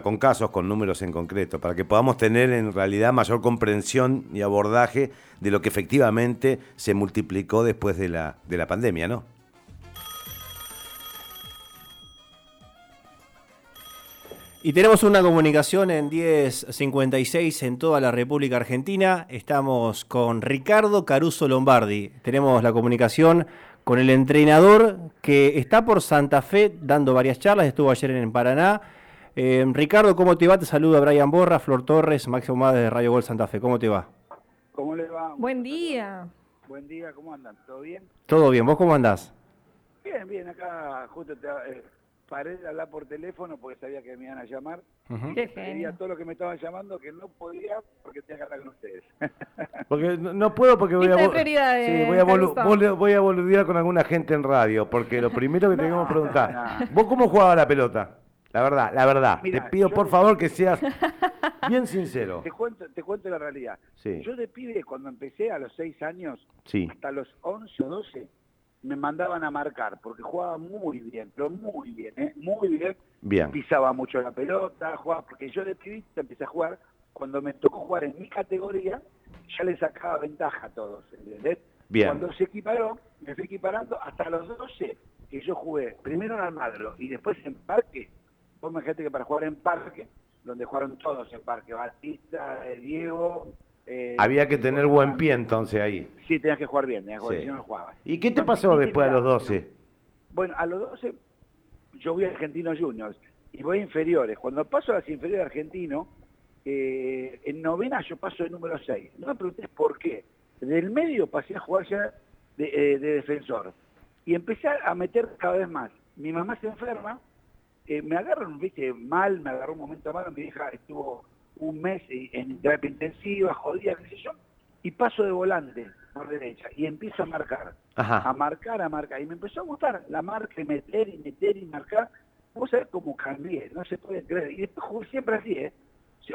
con casos, con números en concreto, para que podamos tener en realidad mayor comprensión y abordaje de lo que efectivamente se multiplicó después de la, de la pandemia, ¿no? Y tenemos una comunicación en 1056 en toda la República Argentina. Estamos con Ricardo Caruso Lombardi. Tenemos la comunicación con el entrenador que está por Santa Fe dando varias charlas. Estuvo ayer en Paraná. Eh, Ricardo, ¿cómo te va? Te saluda Brian Borra, Flor Torres, Máximo Más de Radio Gol Santa Fe. ¿Cómo te va? ¿Cómo le va? Buen día. Buen día, ¿cómo andan? ¿Todo bien? Todo bien, ¿vos cómo andás? Bien, bien, acá justo te, eh, paré de hablar por teléfono porque sabía que me iban a llamar. Qué Quería genio. todo lo que me estaban llamando que no podía porque tenía que hablar con ustedes. Porque no, no puedo porque voy a, sí, voy, a bolu- voy a boludear con alguna gente en radio, porque lo primero que tenemos que preguntar, no. ¿vos cómo jugabas la pelota? La verdad, la verdad. Mira, Te pido por favor que seas bien sincero. Te cuento, te cuento la realidad. Sí. Yo de pibe, cuando empecé a los 6 años, Sí. hasta los 11 o 12, me mandaban a marcar porque jugaba muy bien, pero muy bien, ¿eh? Muy bien. Bien. Pisaba mucho la pelota, jugaba, porque yo de pibita empecé a jugar, cuando me tocó jugar en mi categoría, ya le sacaba ventaja a todos, ¿entendés? Bien. Cuando se equiparó, me fui equiparando hasta los 12, que yo jugué primero en Almagro y después en Parque. Vos me dijiste que para jugar en Parque, donde jugaron todos en Parque, Batista, eh, Diego... eh, Había que tener buen pie entonces ahí. Sí, tenías que jugar bien, tenías que jugar, Sí. si no, no jugabas. ¿Y qué te pasó después a los claro. 12? Bueno, a los 12 yo voy a Argentinos Juniors y voy a inferiores. Cuando paso a las inferiores de Argentino, eh, en novena yo paso de número 6. No me preguntes por qué. Del medio pasé a jugar ya de, eh, de defensor. Y empecé a meter cada vez más. Mi mamá se enferma, eh, me agarran, viste, mal, me agarró un momento malo, mi hija estuvo un mes en terapia intensiva, jodida, qué sé yo, y paso de volante por derecha y empiezo a marcar a marcar, a marcar. Y me empezó a gustar la marca, y meter y meter y marcar. Vos sabés cómo cambié, no se puede creer. Y después jugué siempre así, ¿eh?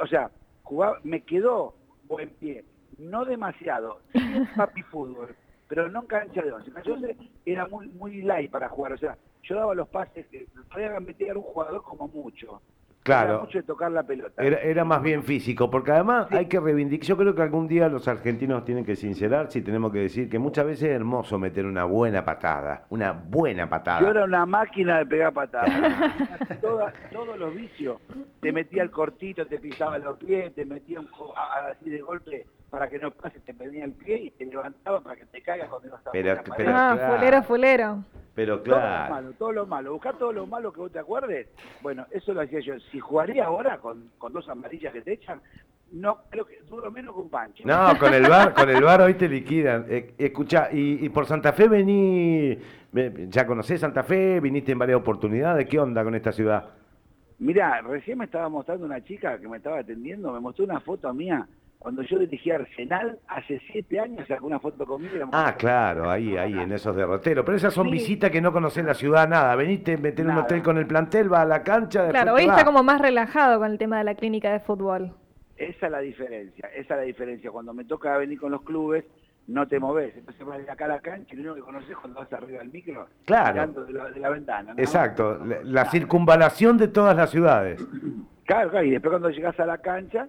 O sea, jugaba, me quedó buen pie. No demasiado, sí papi fútbol, pero no en cancha de once. Cancha de once era muy, muy light para jugar. O sea, yo daba los pases que podía meter a un jugador como mucho. Claro. Era mucho de tocar la pelota. Era, era más bien físico, porque además hay que reivindicar, yo creo que algún día los argentinos tienen que sincerar, si tenemos que decir que muchas veces es hermoso meter una buena patada, una buena patada. Yo era una máquina de pegar patadas. Todas- todos los vicios. Te metía el cortito, te pisaba los pies, te metía un co- a- a- así de golpe para que no pase, te pedía el pie y te levantaba para que te caigas cuando no estabas pero- ah, claro. fulero, fulero. Pero Todo lo claro, malo, todo lo malo. Buscar todo lo malo que vos te acuerdes. Bueno, eso lo hacía yo. Si jugaría ahora con, con dos amarillas que te echan, no creo que duro menos que un pancho. no, con el bar, con el bar hoy te liquidan. Eh, escuchá, y, y por Santa Fe vení, ve- ya conocés Santa Fe, viniste en varias oportunidades, ¿qué onda con esta ciudad? Mirá, recién me estaba mostrando una chica que me estaba atendiendo, me mostró una foto mía cuando yo dirigía Arsenal hace siete años, sacó una foto conmigo. y la Ah, claro, ahí, ahí, en esos derroteros. Pero esas son Sí. visitas que no conocés la ciudad, nada. Veniste, meter un hotel con el plantel, va a la cancha, Claro, hoy está como más relajado con el tema de la clínica de fútbol. Esa es la diferencia, esa es la diferencia. Cuando me toca venir con los clubes, no te moves. Entonces vas de acá a la cancha y lo único que conoces es cuando vas arriba del micro, Claro. mirando de la, de la ventana. ¿no? Exacto, la, la circunvalación de todas las ciudades. Claro, claro, y después cuando llegas a la cancha,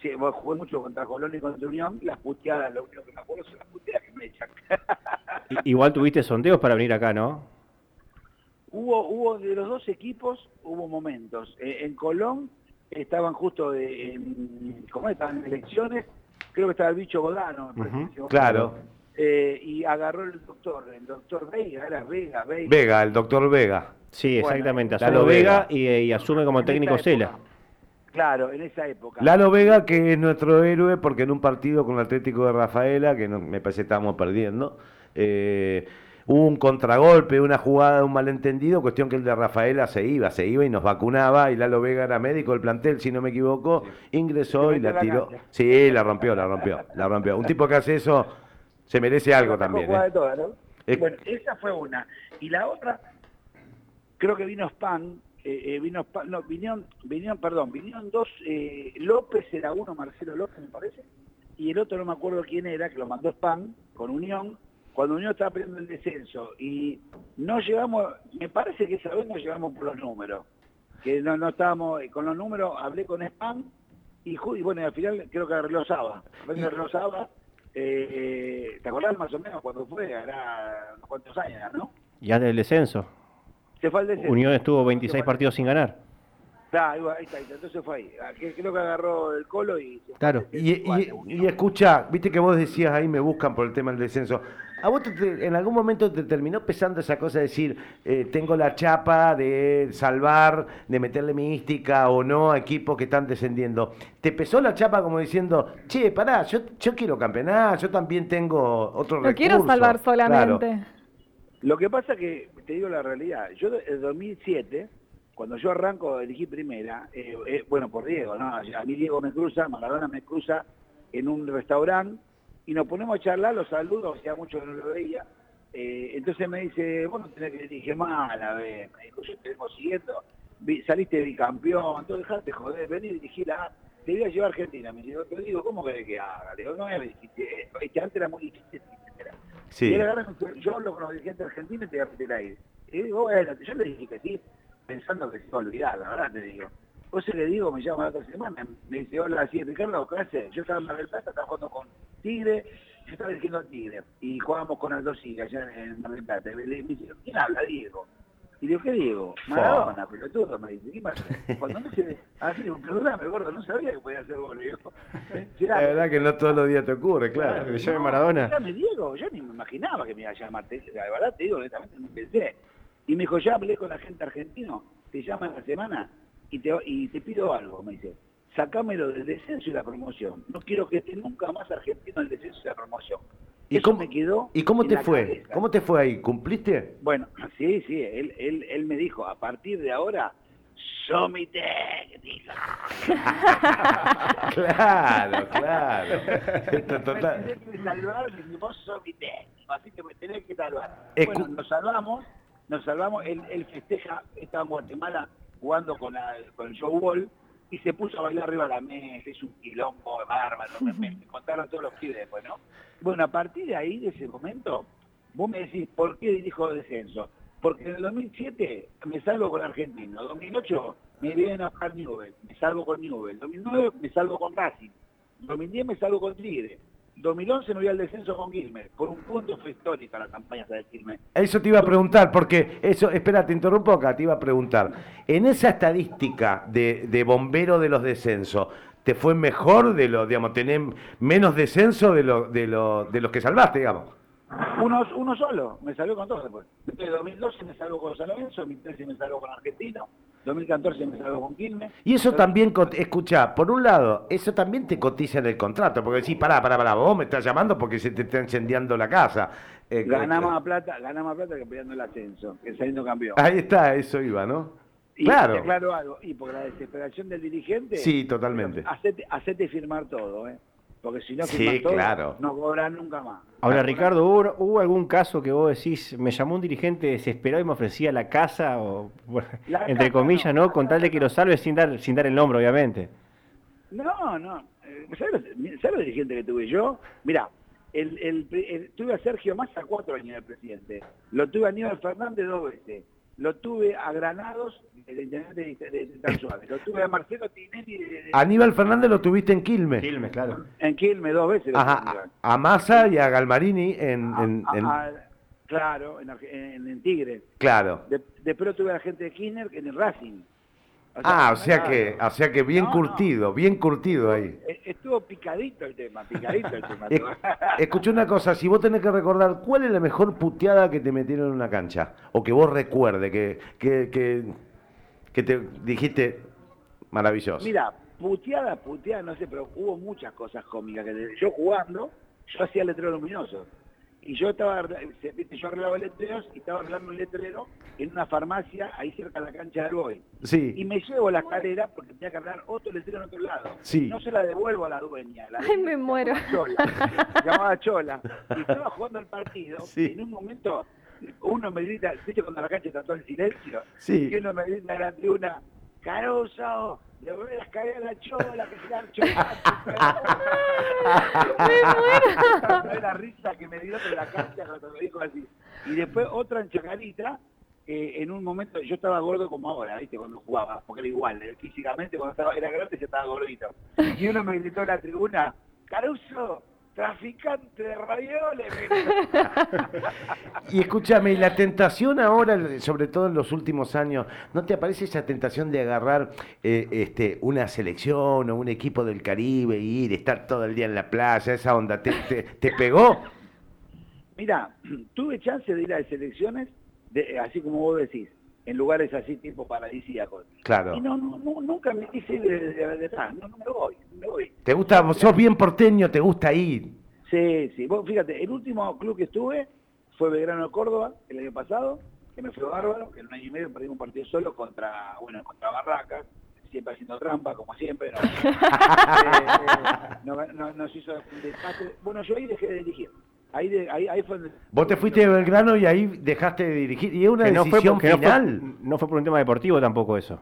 sí, vos jugué mucho contra Colón y contra Unión, las puteadas, lo único que me acuerdo son las puteadas que me echan. Igual tuviste sondeos para venir acá, ¿no? hubo, hubo de los dos equipos, hubo momentos. Eh, en Colón estaban justo de, en, ¿cómo estaban en elecciones? Creo que estaba el bicho Godano, me parece claro. Eh, y agarró el doctor, el doctor Vega, era Vega, Vega. Vega, el doctor Vega. Sí, Bueno, exactamente. Lalo Asume Vega Vega. y, y asume como técnico época. Cela. Claro, en esa época. Lalo Vega, que es nuestro héroe, porque en un partido con el Atlético de Rafaela, que no- me parece que estábamos perdiendo, eh, hubo un contragolpe, una jugada, un malentendido, cuestión que el de Rafaela se iba, se iba y nos vacunaba, y Lalo Vega era médico del plantel, si no me equivoco, ingresó y la tiró. cancha. Sí, la rompió, la rompió, la rompió. Un tipo que hace eso se merece algo también. ¿eh? ¿no? Eh, Bueno, esa fue una. Y la otra, creo que vino Span, eh, eh, vino no, vinieron, vinieron, perdón, vinieron dos, eh, López era uno, Marcelo López me parece, y el otro no me acuerdo quién era, que lo mandó Span con Unión, cuando Unión estaba peleando el descenso, y no llegamos, me parece que esa vez no llegamos por los números. que no, no estábamos, eh, con los números hablé con Spam y, y bueno, al final creo que arregló Saba. Arregló Saba, eh, ¿te acordás más o menos cuando fue? Hará unos cuantos años, ¿no? Y del descenso. Al descenso. Unión estuvo 26 Fue- partidos sin ganar. Claro, ahí va, ahí está, ahí está, entonces fue ahí. Ah, Creo que agarró el colo y... Claro. al Y, escucha, viste que vos decías ahí me buscan por el tema del descenso. ¿A vos te- te- en algún momento te terminó pesando esa cosa de decir, eh, tengo la chapa de salvar, de meterle mística o no a equipos que están descendiendo? ¿Te pesó la chapa como diciendo, che, pará, yo, yo quiero campeonar, yo también tengo otro No quiero salvar solamente. Lo que pasa que, te digo la realidad, yo en 2007, cuando yo arranco, elegí primera, eh, eh, bueno, por Diego, ¿no? A mí Diego me cruza, Maradona me cruza en un restaurante y nos ponemos a charlar, los saludos, hacía mucho que no lo veía. eh, entonces me dice, bueno, tenés que dirigir mal, a ver, me dijo, yo te vengo siguiendo, saliste bicampeón, entonces dejate joder, vení y dirigí la te voy a llevar a Argentina. Me dice, te digo, ¿cómo querés que haga? Le digo, no es difícil, eh, este antes era muy difícil. Sí. Y él agarra yo hablo con los dirigentes argentinos y te voy a meter ahí. Y yo le dije que sí, pensando que se iba a olvidar, la verdad te digo. Vos se le digo, me llama la otra semana, me dice, hola, sí, Ricardo, ¿qué haces? Yo estaba en Mar del Plata, estaba con Tigre, yo estaba dirigiendo a Tigre, y jugábamos con Aldo Siga allá en Mar del Plata. Y me dice, ¿quién habla, Diego? Y digo, ¿qué digo? Maradona, pelotudo, me dice. ¿Qué pasa? Cuando me dice, así, perdóname, gordo, no sabía que podía hacer gol. La verdad que no todos los días te ocurre, claro. Claro, que llame Maradona. Llame Diego, yo ni me imaginaba que me iba a llamar. Te- La verdad te digo, honestamente no pensé. Y me dijo, ya hablé con la gente argentino, te llaman la semana y te, y te pido algo, me dice. Sacámelo del descenso y la promoción. No quiero que esté nunca más argentino el descenso y la promoción. ¿Y Eso cómo, me quedó ¿Y cómo te fue? cabeza. ¿Cómo te fue ahí? ¿Cumpliste? Bueno, sí, sí, él, él, él me dijo, a partir de ahora, técnico. Claro, claro. Me total. que salvar, vos así que me tenés que salvar. Escu- Bueno, nos salvamos, nos salvamos, él, él festeja, estaba en Guatemala jugando con, la, con el show ball y se puso a bailar arriba de la mesa, es un quilombo de bárbaro, me, me- contaron todos los pibes después, ¿no? Bueno, a partir de ahí, de ese momento, vos me decís, ¿por qué dirijo descenso? Porque en el 2007 me salgo con Argentino, 2008 me vienen a buscar Newell, me salgo con Newell, 2009 me salgo con Racing, 2010 me salgo con Tigre, 2011 me voy al descenso con Quilmes, por un punto fue histórica la campaña de Quilmes. Eso te iba a preguntar, porque eso, espera, te interrumpo acá, te iba a preguntar. En esa estadística de, de bombero de los descensos, ¿te fue mejor de lo, digamos, tener menos descenso de, lo, de, lo, de los que salvaste, digamos? Uno, uno solo, me salió con todos después. Después de 2012 me salgo con San Lorenzo, 2013 me salgo con Argentino, 2014 me salgo con Quilmes. Y eso también, escuchá, por un lado, eso también te cotiza en el contrato, porque decís, pará, pará, pará, vos me estás llamando porque se te está incendiando la casa. Eh, Ganás eh, más plata, ganás más plata que peleando el ascenso, que saliendo campeón. Ahí está, eso iba, ¿no? Y claro. algo, y por la desesperación del dirigente, Sí, totalmente. hacete, hacete firmar todo, ¿eh? Porque si no Sí, todo, claro. no cobras nunca más. Ahora, Ricardo, ¿hubo, hubo algún caso que vos decís, me llamó un dirigente desesperado y me ofrecía la casa, o La entre casa comillas, no, Con tal de que lo salve sin dar, sin dar el nombre, obviamente. No, no. ¿Sabes ¿sabes los dirigentes que tuve yo? Mira, el, el, el- tuve a Sergio Massa cuatro años de presidente. Lo tuve a Aníbal Fernández dos veces. Lo tuve a Granados, el intendente de, de, de Tan Suárez. Lo tuve a Marcelo Tinelli de- de- Aníbal Fernández lo tuviste en Quilmes. Quilmes, claro. en Quilmes dos veces. lo Ajá, a, a Massa y a Galmarini en... en- A- en- a- claro, en, en, en Tigre. claro. De- después lo tuve a la gente de Kirchner en el Racing. Ah, o sea que, o sea que bien No, no. curtido, bien curtido ahí. Eh, Estuvo picadito el tema, picadito el tema. Es- Escuché una cosa, si vos tenés que recordar, ¿cuál es la mejor puteada que te metieron en una cancha? O que vos recuerde, que, que, que, que te dijiste maravilloso. Mira, puteada, puteada, no sé, pero hubo muchas cosas cómicas. que Yo jugando, yo hacía letreros luminosos. Y yo estaba, viste, yo arreglaba letreros y estaba arreglando un letrero en una farmacia ahí cerca de la cancha de Arboy. Y Sí, me llevo la escalera porque tenía que arreglar otro letrero en otro lado. Sí. No se la devuelvo a la dueña. La Ay, me muero. Chola. Llamaba Chola. Y estaba jugando el partido. Sí. Y en un momento, uno me grita, ¿viste cuando la cancha está todo en silencio? Sí. Y uno me grita en la tribuna, Caruso, devuelve la escalera a la Chola, que se la Chola. ¿Sabés la risa que me dio de la cancha cuando me dijo así? Y después otra en Chacarita, eh, en un momento, yo estaba gordo como ahora, ¿viste? Cuando jugaba, porque era igual, eh, físicamente cuando estaba, era grande yo estaba gordito. Y uno me gritó en la tribuna, Caruso, traficante de ravioles. y escúchame, y la tentación ahora, sobre todo en los últimos años, ¿no te aparece esa tentación de agarrar eh, este, una selección o un equipo del Caribe y ir, estar todo el día en la playa, esa onda? ¿Te, te, pegó? Mira, tuve chance de ir a selecciones, de, así como vos decís, en lugares así tipo paradisíacos. Claro. Y no, no, nunca me quise de, de, no, no me voy, me voy. ¿Te gusta, sos bien porteño, te gusta ir? Sí, sí. Vos, fíjate, el último club que estuve fue Belgrano Córdoba, el año pasado, que me fue bárbaro, que en un año y medio perdí un partido solo contra, bueno, contra Barracas, siempre haciendo trampa, como siempre. No, eh, no, nos hizo desastre. Bueno, yo ahí dejé de dirigir. Ahí, de, ahí, ahí fue Vos te fuiste de Belgrano y ahí dejaste de dirigir. Y es una decisión final. No fue, por un tema deportivo tampoco eso.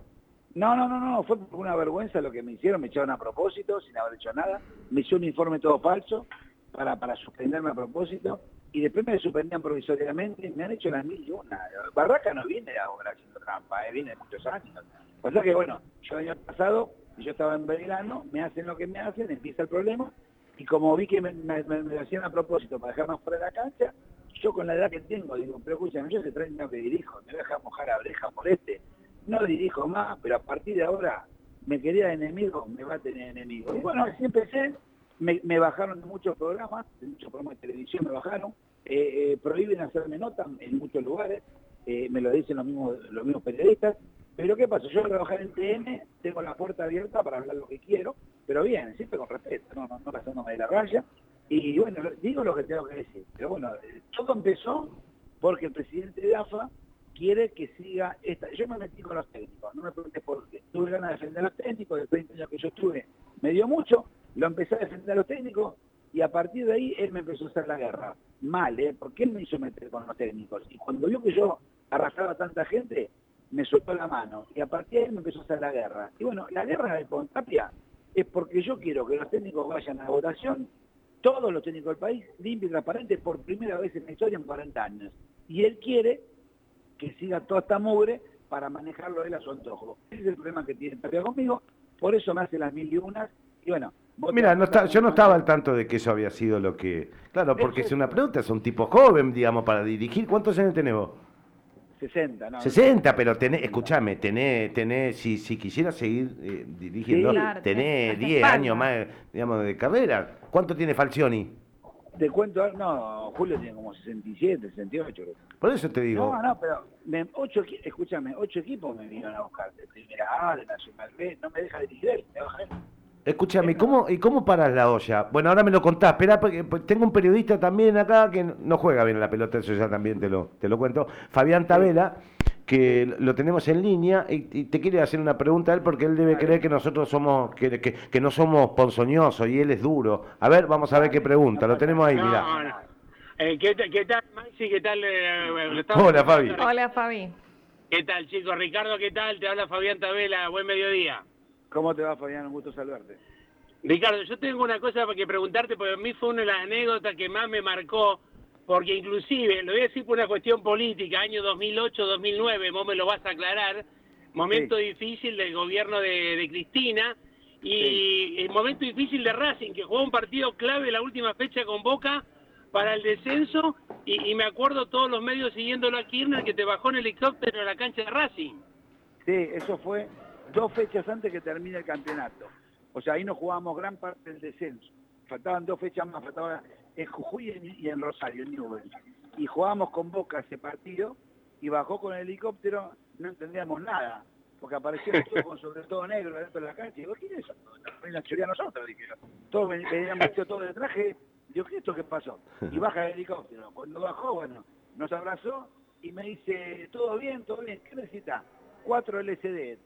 No, no, no, no, fue por una vergüenza lo que me hicieron, me echaron a propósito, sin haber hecho nada, me hizo un informe todo falso para, para suspenderme a propósito, y después me suspendían provisoriamente, me han hecho las mil y una. Barraca no viene ahora haciendo trampa, eh, viene de muchos años. Pasa que, bueno, yo el año pasado, yo estaba en Belgrano, me hacen lo que me hacen, empieza el problema, y como vi que me, lo hacían a propósito para dejarme fuera de la cancha, yo con la edad que tengo, digo, pero escúchame, yo hace 30 años que dirijo, me voy a dejar mojar a oreja por este, no dirijo más, pero a partir de ahora me quería enemigo, me va a tener enemigo. Y bueno, así empecé, me, bajaron de muchos programas, de muchos programas de televisión me bajaron, eh, eh, prohíben hacerme nota en muchos lugares, eh, me lo dicen los mismos, los mismos periodistas, pero ¿qué pasa? Yo voy a trabajar en TN, tengo la puerta abierta para hablar lo que quiero, pero bien, siempre con respeto, no, no, no pasándome de la raya. Y bueno, digo lo que tengo que decir. Pero bueno, todo empezó porque el presidente de AFA quiere que siga esta. Yo me metí con los técnicos, no me pregunté por qué. Tuve ganas de defender a los técnicos, de 20 años que yo estuve, me dio mucho, lo empecé a defender a los técnicos y a partir de ahí él me empezó a hacer la guerra. Mal, ¿eh? Porque él me hizo meter con los técnicos. Y cuando vio que yo arrastraba a tanta gente, me soltó la mano y a partir de ahí me empezó a hacer la guerra. Y bueno, la guerra de Pontapia es porque yo quiero que los técnicos vayan a votación, todos los técnicos del país, limpio y transparente, por primera vez en la historia en 40 años. Y él quiere que siga toda esta mugre para manejarlo él a su antojo. Ese es el problema que tiene Tapia conmigo, por eso me hace las mil y unas, y bueno... Mira, no está, yo no estaba al tanto de que eso había sido lo que... Claro, porque es una pregunta, es un tipo joven, digamos, para dirigir. ¿Cuántos años tenemos? 60, ¿no? 60, pero tenés, escúchame, tenés, tenés, si, si quisiera seguir eh, dirigiendo, tenés 10 años más, digamos, de carrera. ¿Cuánto tiene Falcioni? Te cuento, no, Julio tiene como 67, 68. Por eso te digo. No, no, pero me, ocho, escúchame, ocho equipos me vinieron a buscar, de primera A, de Nacional B, no me deja dirigir él, me baja él. Escúchame, ¿cómo, ¿y cómo paras la olla? Bueno, ahora me lo contás, espera, porque pues, tengo un periodista también acá que no juega bien la pelota, eso ya también te lo, te lo cuento, Fabián Tabela, que lo tenemos en línea y, te quiere hacer una pregunta a él porque él debe creer que nosotros somos, que, que, no somos ponzoñosos y él es duro. A ver, vamos a ver qué pregunta, lo tenemos ahí, mira. Eh, ¿qué, ¿qué, tal, Maxi? ¿Qué tal? Eh, Hola, Fabi. Hola, Fabi. ¿Qué tal, chicos? Ricardo, ¿qué tal? Te habla Fabián Tabela, buen mediodía. ¿Cómo te va, Fabián? Un gusto saludarte. Ricardo, yo tengo una cosa para que preguntarte, porque a mí fue una de las anécdotas que más me marcó, porque inclusive, lo voy a decir por una cuestión política, año 2008-2009, vos me lo vas a aclarar, momento difícil del gobierno de, Cristina, y el momento difícil de Racing, que jugó un partido clave la última fecha con Boca para el descenso, y, y me acuerdo todos los medios siguiéndolo a Kirchner, que te bajó en helicóptero a la cancha de Racing. Sí, eso fue dos fechas antes que termine el campeonato. O sea, ahí no jugábamos gran parte del descenso. Faltaban dos fechas más, faltaba en Jujuy y en Rosario, en Newell. Y jugábamos con Boca ese partido y bajó con el helicóptero, no entendíamos nada, porque apareció todo con sobre todo negro dentro de la cancha. Y digo, ¿quién es eso? La choría nosotros, dije Todos veníamos vestidos todos de traje. Digo, ¿qué es esto que pasó? Y baja el helicóptero. Cuando bajó, bueno, nos abrazó y me dice, todo bien, todo bien, ¿qué necesita? Cuatro LCD.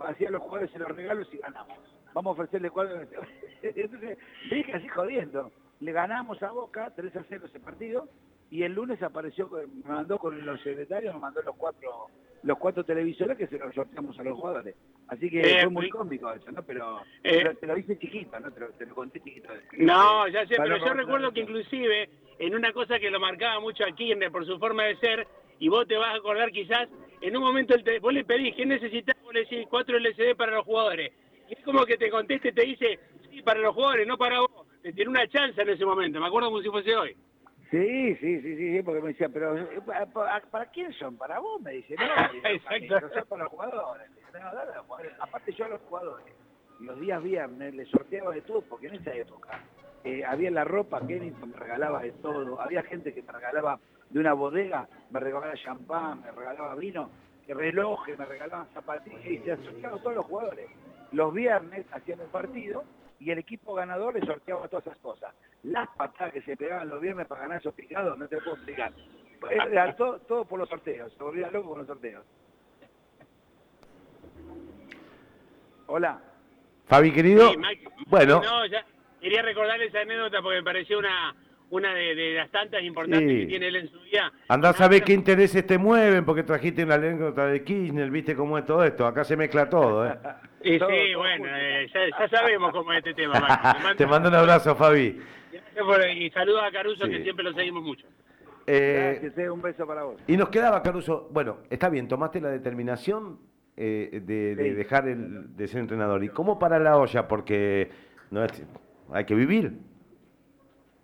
Hacía los jugadores en los regalos y ganamos vamos a ofrecerle cuatro. Entonces, dije así jodiendo. Le ganamos a Boca 3 a 0 ese partido y el lunes apareció, me mandó con los secretarios, me mandó los cuatro los cuatro televisores que se los sorteamos a los jugadores. Así que eh, fue muy cómico eso, ¿no? Pero, eh, te lo hice chiquito, ¿no? Te lo, conté chiquito. No, ya sé, pero yo recuerdo que inclusive en una cosa que lo marcaba mucho a Kirchner por su forma de ser, y vos te vas a acordar quizás, en un momento el vos le pedís, ¿qué necesitas? Vos le decís, cuatro LCD para los jugadores. Y es como que te conteste, te dice, sí, para los jugadores, no para vos. Te tiene una chance en ese momento, me acuerdo como si fuese hoy. Sí, sí, sí, sí, porque me decía, pero eh, ¿para, quién son? ¿Para vos? Me dice, no, Exacto. son para los jugadores. Aparte yo a los jugadores, los días viernes les sorteaba de todo, porque en esa época eh, había la ropa, Kennington me regalaba de todo, había gente que me regalaba de una bodega, me regalaba champán, me regalaba vino, relojes, me regalaban zapatillas, y se sorteaban todos los jugadores. Los viernes hacían un partido y el equipo ganador le sorteaba todas esas cosas. Las patadas que se pegaban los viernes para ganar esos picados, no te puedo explicar. Era todo, todo por los sorteos, se volvía loco con los sorteos. Hola. Fabi, querido. bueno. quería recordarle esa anécdota porque me pareció una, una de, las tantas importantes que tiene él en su vida. Andá a saber qué intereses te mueven, porque trajiste una anécdota de Kirchner, viste cómo es todo esto, acá se mezcla todo, ¿eh? sí, sí, bueno, eh, ya, sabemos cómo es este tema, Te mando un abrazo, Fabi. y saludos a Caruso, que siempre lo seguimos mucho. Eh, Gracias, eh, un beso para vos. Y nos quedaba, Caruso, bueno, está bien, tomaste la determinación de, dejar el, de ser entrenador. ¿Y cómo para la olla? Porque no hay que vivir.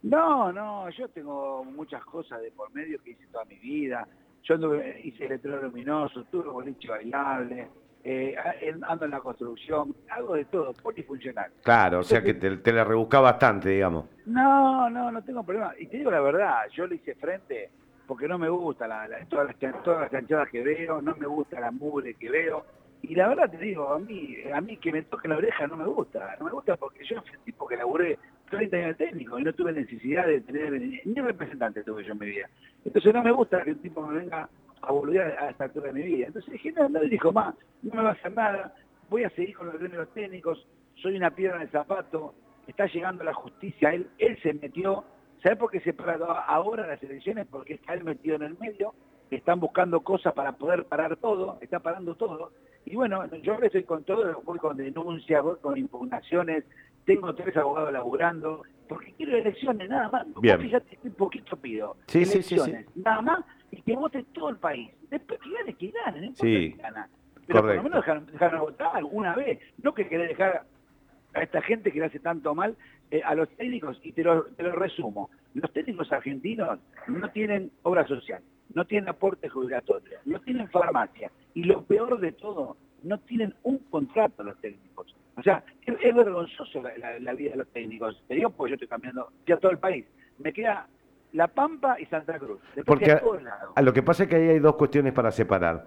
No, no, yo tengo muchas cosas de por medio que hice toda mi vida. Yo anduve, hice electroluminoso, tuve boliche bailable, eh, ando en la construcción, algo de todo, polifuncional. Claro, o sea que te, la rebusca bastante, digamos. No, no, no tengo problema. Y te digo la verdad, yo le hice frente porque no me gusta la, todas, las, todas las canchadas que veo, no me gusta la mugre que veo. Y la verdad te digo, a mí, a mí que me toque la oreja no me gusta, no me gusta porque yo fui el tipo que laburé 30 años técnico y no tuve necesidad de tener ni representante tuve yo en mi vida. Entonces no me gusta que un tipo me venga a volver a esta altura de mi vida. Entonces dije, no, no dijo más, no me va a hacer nada, voy a seguir con los gremios técnicos, soy una piedra en el zapato, está llegando la justicia, él, él se metió, ¿sabe por qué se paró ahora las elecciones? Porque está él metido en el medio, están buscando cosas para poder parar todo, está parando todo. Y bueno, yo ahora estoy con todo, voy con denuncias, voy con impugnaciones, tengo tres abogados laburando, porque quiero elecciones, nada más. Bien. Fíjate, un poquito pido. Sí, elecciones, nada más, y que vote todo el país. Después que gane, que gane, no sí. gana. Pero por lo menos dejar, votar alguna vez. No que querés dejar a esta gente que le hace tanto mal eh, a los técnicos, y te lo, te lo resumo. Los técnicos argentinos no tienen obra social, no tienen aporte jubilatorio, no tienen farmacia, y lo peor de todo, no tienen un contrato los técnicos. O sea, es, vergonzoso la, vida de los técnicos. Te digo porque yo estoy cambiando ya todo el país. Me queda La Pampa y Santa Cruz. porque a, lo que pasa es que ahí hay dos cuestiones para separar.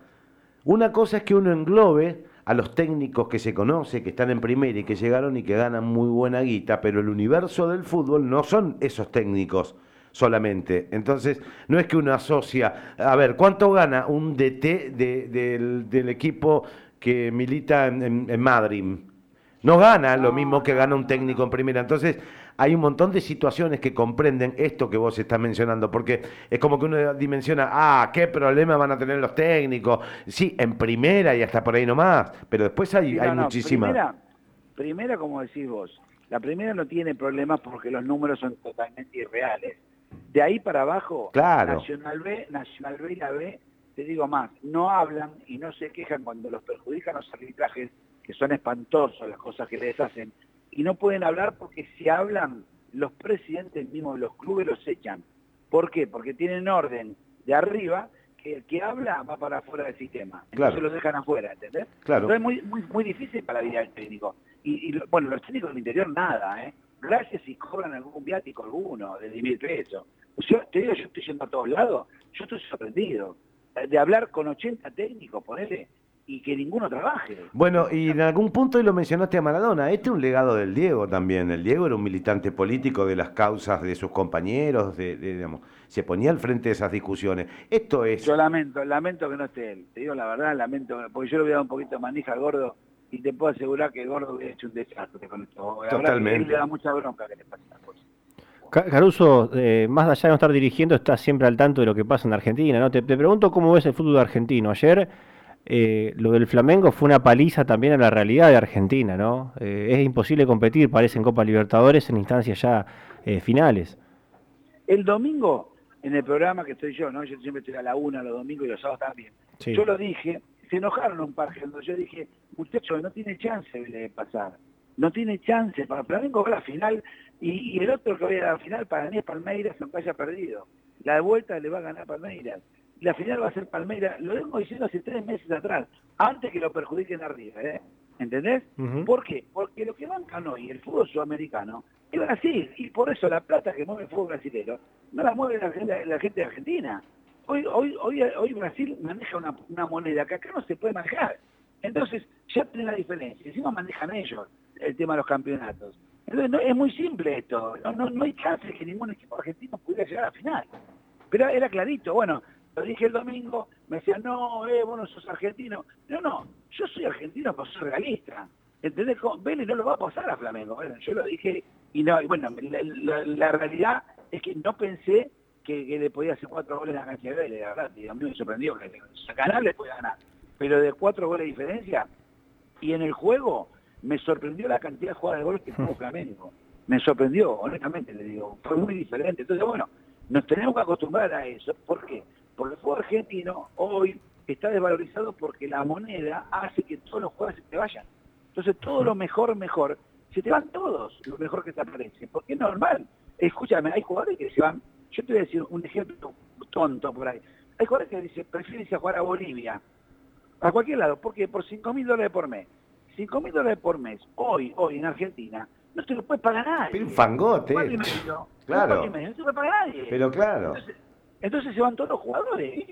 Una cosa es que uno englobe a los técnicos que se conoce, que están en primera y que llegaron y que ganan muy buena guita, pero el universo del fútbol no son esos técnicos solamente. Entonces, no es que uno asocia, a ver, ¿cuánto gana un DT del, equipo que milita en Madrid? No gana lo mismo que gana un técnico en primera. Entonces, hay un montón de situaciones que comprenden esto que vos estás mencionando, porque es como que uno dimensiona, ah, qué problema van a tener los técnicos. Sí, en primera y hasta por ahí nomás, pero después hay, hay muchísimas. Primera, primera, como decís vos, la primera no tiene problemas porque los números son totalmente irreales. De ahí para abajo, claro. Nacional B, Nacional B y la B, te digo más, no hablan y no se quejan cuando los perjudican los arbitrajes que son espantosos las cosas que les hacen, y no pueden hablar porque si hablan, los presidentes mismos de los clubes los echan. ¿Por qué? Porque tienen orden de arriba que el que habla va para afuera del sistema. Entonces los dejan afuera, ¿entendés? Claro. Entonces es muy, muy, muy difícil para la vida del técnico. Y, bueno, los técnicos del interior nada, ¿eh? Gracias si cobran algún viático alguno de 10 mil pesos. Yo te digo, yo estoy yendo a todos lados, yo estoy sorprendido. De hablar con 80 técnicos, ponele, y que ninguno trabaje. Bueno, y en algún punto y lo mencionaste a Maradona, este es un legado del Diego también. El Diego era un militante político de las causas de sus compañeros, de, digamos, se ponía al frente de esas discusiones. Esto es... Yo lamento, lamento que no esté él, te digo la verdad, lamento, porque yo le hubiera dado un poquito de manija al gordo y te puedo asegurar que el gordo hubiera hecho un desastre con esto. Totalmente. él le da mucha bronca que le pase las cosas. Caruso, eh, más allá de no estar dirigiendo, estás siempre al tanto de lo que pasa en Argentina, ¿no? Te, te pregunto cómo ves el fútbol argentino. Ayer eh, lo del Flamengo fue una paliza también a la realidad de Argentina, ¿no? Eh, es imposible competir, parece, en Copa Libertadores en instancias ya eh, finales. El domingo en el programa que estoy yo, ¿no? Yo siempre estoy a la una, los domingos y los sábados también. Yo lo dije, se enojaron un par, yo dije, muchachos, no tiene chance de pasar, no tiene chance, para Flamengo va a la final y, el otro que va a la final para mí es Palmeiras, aunque haya perdido. La de vuelta le va a ganar Palmeiras. La final va a ser Palmeiras, lo vengo diciendo hace tres meses atrás, antes que lo perjudiquen arriba, ¿eh? ¿Entendés? ¿Por qué? Porque lo que bancan hoy el fútbol sudamericano es Brasil, y por eso la plata que mueve el fútbol brasileño no la mueve la, gente de Argentina. Hoy, hoy, hoy, hoy Brasil maneja una, moneda que acá no se puede manejar. Entonces, ya tiene la diferencia. Encima manejan ellos el tema de los campeonatos. Entonces, es muy simple esto. No, no, hay chance que ningún equipo argentino pudiera llegar a la final. Pero era clarito. Bueno, lo dije el domingo, me decían, no, eh, vos no sos argentino. No, no, yo soy argentino pero soy realista. ¿Entendés? Vélez no lo va a pasar a Flamengo. Bueno, yo lo dije y no, bueno, la, realidad es que no pensé que, le podía hacer cuatro goles a la cancha de Vélez, la verdad, y a mí me sorprendió que ganar le puede ganar. Pero de cuatro goles de diferencia, y en el juego me sorprendió la cantidad de jugadas de goles que tuvo Flamengo. Me sorprendió, honestamente, le digo, fue muy diferente. Entonces, bueno, nos tenemos que acostumbrar a eso. ¿Por qué? Porque el fútbol argentino hoy está desvalorizado porque la moneda hace que todos los jugadores se te vayan. Entonces, todo lo mejor, mejor, se te van todos, lo mejor que te aparece. Porque es normal. Escúchame, hay jugadores que se van. Yo te voy a decir un ejemplo tonto por ahí. Hay jugadores que dicen, prefieren irse a jugar a Bolivia, a cualquier lado, porque por 5 mil dólares por mes. 5 mil dólares por mes, hoy, hoy en Argentina, no se lo puede pagar nadie. un fangote. claro. no se puede pagar nadie. Pero claro. Entonces, se van todos los jugadores.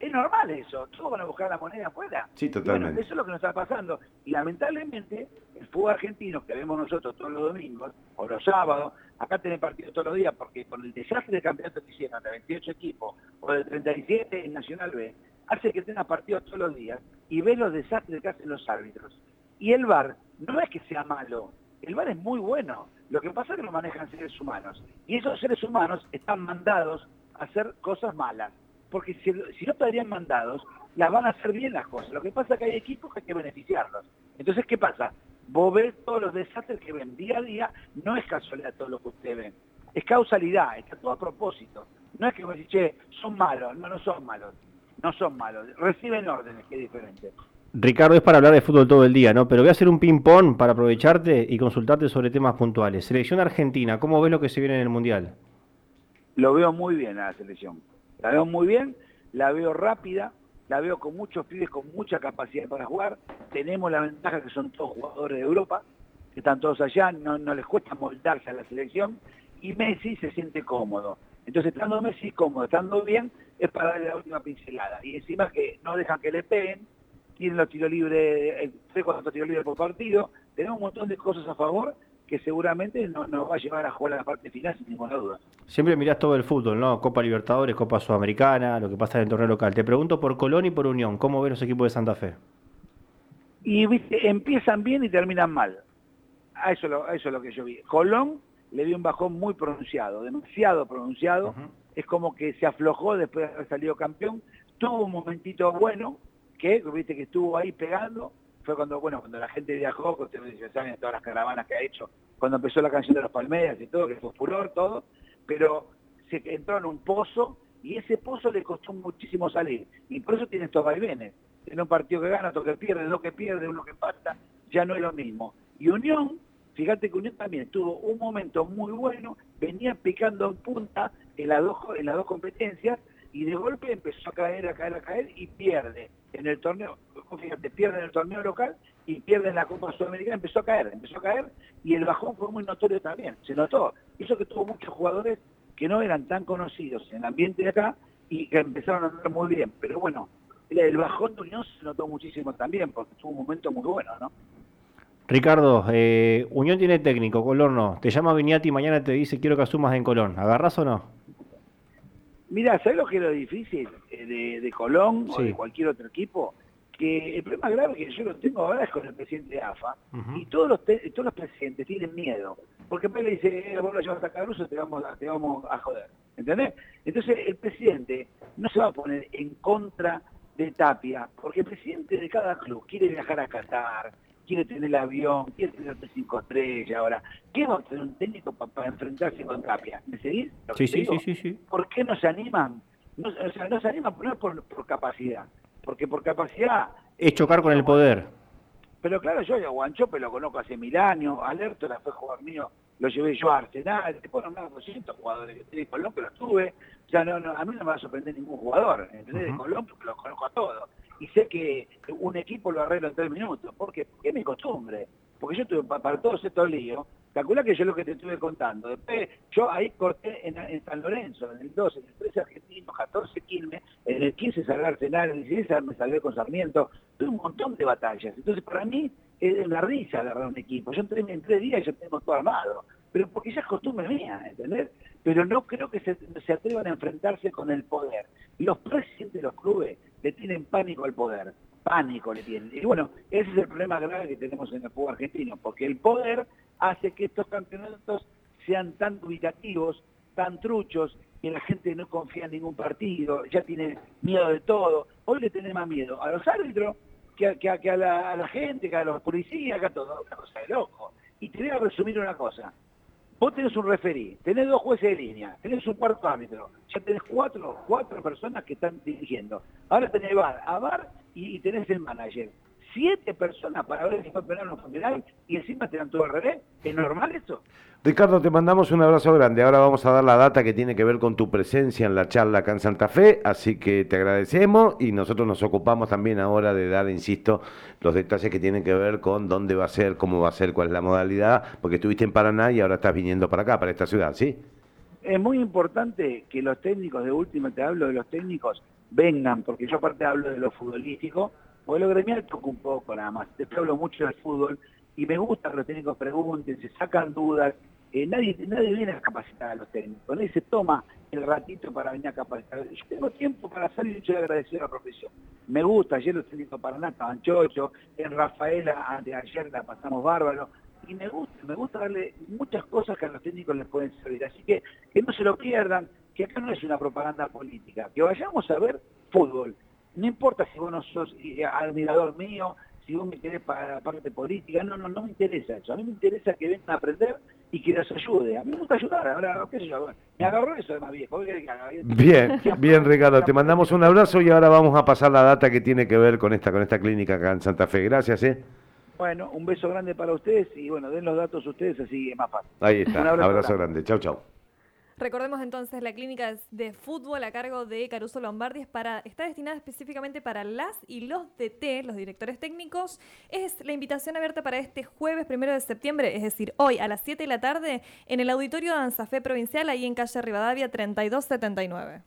Es normal eso. Todos van a buscar la moneda afuera. Sí, totalmente. eso es lo que nos está pasando. Y lamentablemente, el fútbol argentino que vemos nosotros todos los domingos o los sábados, acá tienen partidos todos los días porque con el desastre de campeonato que hicieron de 28 equipos o de 37 en Nacional B, hace que tenga partidos todos los días y ve los desastres que hacen los árbitros. Y el VAR no es que sea malo, el VAR es muy bueno. Lo que pasa es que lo manejan seres humanos. Y esos seres humanos están mandados hacer cosas malas. Porque si, no estarían mandados, las van a hacer bien las cosas. Lo que pasa es que hay equipos que hay que beneficiarlos. Entonces, ¿qué pasa? Vos ves todos los desastres que ven día a día, no es casualidad todo lo que ustedes ven. Es causalidad, está todo a propósito. No es que vos decís, che, son malos. No, no son malos. No son malos. Reciben órdenes, que es diferente. Ricardo, es para hablar de fútbol todo el día, ¿no? Pero voy a hacer un ping-pong para aprovecharte y consultarte sobre temas puntuales. Selección Argentina, ¿cómo ves lo que se viene en el Mundial? Lo veo muy bien a la selección. La veo muy bien, la veo rápida, la veo con muchos pibes con mucha capacidad para jugar. Tenemos la ventaja que son todos jugadores de Europa, que están todos allá, no, les cuesta moldarse a la selección. Y Messi se siente cómodo. Entonces, estando Messi cómodo, estando bien, es para darle la última pincelada. Y encima que no dejan que le peguen, tienen los tiros libres, tres cuatro tiros libres por partido, tenemos un montón de cosas a favor que seguramente nos va a llevar a jugar a la parte final sin ninguna duda. Siempre mirás todo el fútbol, ¿no? Copa Libertadores, Copa Sudamericana, lo que pasa en el torneo local. Te pregunto por Colón y por Unión, ¿cómo ven los equipos de Santa Fe? Y viste, empiezan bien y terminan mal. A eso, lo, eso es lo que yo vi. Colón le dio un bajón muy pronunciado, demasiado pronunciado. Es como que se aflojó después de haber salido campeón. Tuvo un momentito bueno, que viste que estuvo ahí pegando, fue cuando, bueno, cuando la gente viajó, que ustedes saben todas las caravanas que ha hecho, cuando empezó la canción de los Palmeras y todo, que fue furor, todo, pero se entró en un pozo y ese pozo le costó muchísimo salir. Y por eso tiene estos vaivenes. En un partido que gana, otro que pierde, dos que pierde, uno que pasa, ya no es lo mismo. Y Unión, fíjate que Unión también tuvo un momento muy bueno, venía picando en punta en las dos competencias y de golpe empezó a caer, a caer, a caer y pierde en el torneo, fíjate, pierde en el torneo local y pierde en la Copa Sudamericana, empezó a caer, empezó a caer y el bajón fue muy notorio también, se notó. Hizo que tuvo muchos jugadores que no eran tan conocidos en el ambiente de acá y que empezaron a andar muy bien. Pero bueno, el bajón de Unión se notó muchísimo también porque tuvo un momento muy bueno, ¿no? Ricardo, eh, Unión tiene técnico, Colón no. Te llama Viñati y mañana te dice quiero que asumas en Colón. ¿Agarras o no? Mira, ¿sabes lo que es lo difícil eh, de, Colón o de cualquier otro equipo? Que el problema grave que yo lo tengo ahora es con el presidente de AFA y todos los todos los presidentes tienen miedo porque después le dice, eh, vos lo llevas a Caruso, te vamos, te vamos a joder, ¿entendés? Entonces el presidente no se va a poner en contra de Tapia porque el presidente de cada club quiere viajar a Qatar, quiere tener el avión, quiere tener cinco estrellas ahora. ¿Qué va a tener un técnico para, enfrentarse con Tapia? ¿Me seguís? Sí, sí, sí, sí, ¿Por qué no se animan? No, o sea, no se animan no por, por capacidad, porque por capacidad... Es chocar con el poder. Pero claro, yo a Guanchope lo conozco hace mil años, Alerto la fue jugador mío, lo llevé yo a Arsenal, te puedo nombrar 200 jugadores que tiene Colón que los tuve, o sea, no, no, a mí no me va a sorprender ningún jugador, ¿entendés? De Colón porque los conozco a todos y sé que un equipo lo arregla en tres minutos. Porque es mi costumbre. Porque yo tuve para todos estos líos, calcula que yo lo que te estuve contando. Después, yo ahí corté en, San Lorenzo, en el 12, en el 13 argentino, 14 Quilmes, en el 15 salí Arsenal, en el 16 me salvé con Sarmiento. Tuve un montón de batallas. Entonces, para mí, es una risa agarrar un equipo. Yo entré en tres días y yo tengo todo armado. Pero porque ya es costumbre mía, ¿entendés? Pero no creo que se, se atrevan a enfrentarse con el poder. Los presidentes de los clubes le tienen pánico al poder, pánico le tienen. Y bueno, ese es el problema grave que tenemos en el fútbol argentino, porque el poder hace que estos campeonatos sean tan ubicativos, tan truchos, que la gente no confía en ningún partido, ya tiene miedo de todo. Hoy le tiene más miedo a los árbitros que, a, la, gente, que a los policías, que a todo. Una cosa de loco. Y te voy a resumir una cosa. Vos tenés un referí, tenés dos jueces de línea, tenés un cuarto árbitro, ya tenés cuatro, cuatro personas que están dirigiendo. Ahora tenés VAR, a VAR y, tenés el manager. Siete personas para ver si fue penal o no fue penal y encima te dan todo al revés. ¿Es normal eso? Ricardo, te mandamos un abrazo grande. Ahora vamos a dar la data que tiene que ver con tu presencia en la charla acá en Santa Fe, así que te agradecemos y nosotros nos ocupamos también ahora de dar, insisto, los detalles que tienen que ver con dónde va a ser, cómo va a ser, cuál es la modalidad, porque estuviste en Paraná y ahora estás viniendo para acá, para esta ciudad, ¿sí? Es muy importante que los técnicos, de última te hablo de los técnicos, vengan, porque yo aparte hablo de lo futbolístico, porque lo gremial toco un poco nada más, te hablo mucho del fútbol y me gusta que los técnicos pregunten, se sacan dudas, eh, nadie, nadie viene a capacitar a los técnicos, nadie se toma el ratito para venir a capacitar. Yo tengo tiempo para hacer y yo agradecer a la profesión. Me gusta, ayer los técnicos Paraná estaban chocho, en Rafaela de ayer la pasamos bárbaro, y me gusta, me gusta darle muchas cosas que a los técnicos les pueden servir. Así que que no se lo pierdan, que acá no es una propaganda política, que vayamos a ver fútbol. No importa si vos no sos eh, admirador mío, si vos me querés para la parte política, no, no, no me interesa eso. A mí me interesa que vengan a aprender y que les ayude. A mí me gusta ayudar, ahora, qué sé yo, me agarró eso de más viejo. Bien, bien, Ricardo, te mandamos un abrazo y ahora vamos a pasar la data que tiene que ver con esta, con esta clínica acá en Santa Fe. Gracias, ¿eh? Bueno, un beso grande para ustedes y bueno, den los datos ustedes así es más fácil. Ahí está, un abrazo, grande. Chau, chau. Recordemos entonces, la clínica de fútbol a cargo de Caruso Lombardi es para, está destinada específicamente para las y los DT, los directores técnicos. Es la invitación abierta para este jueves primero de septiembre, es decir, hoy a las 7 de la tarde, en el auditorio de Anzafé Provincial, ahí en calle Rivadavia 3279.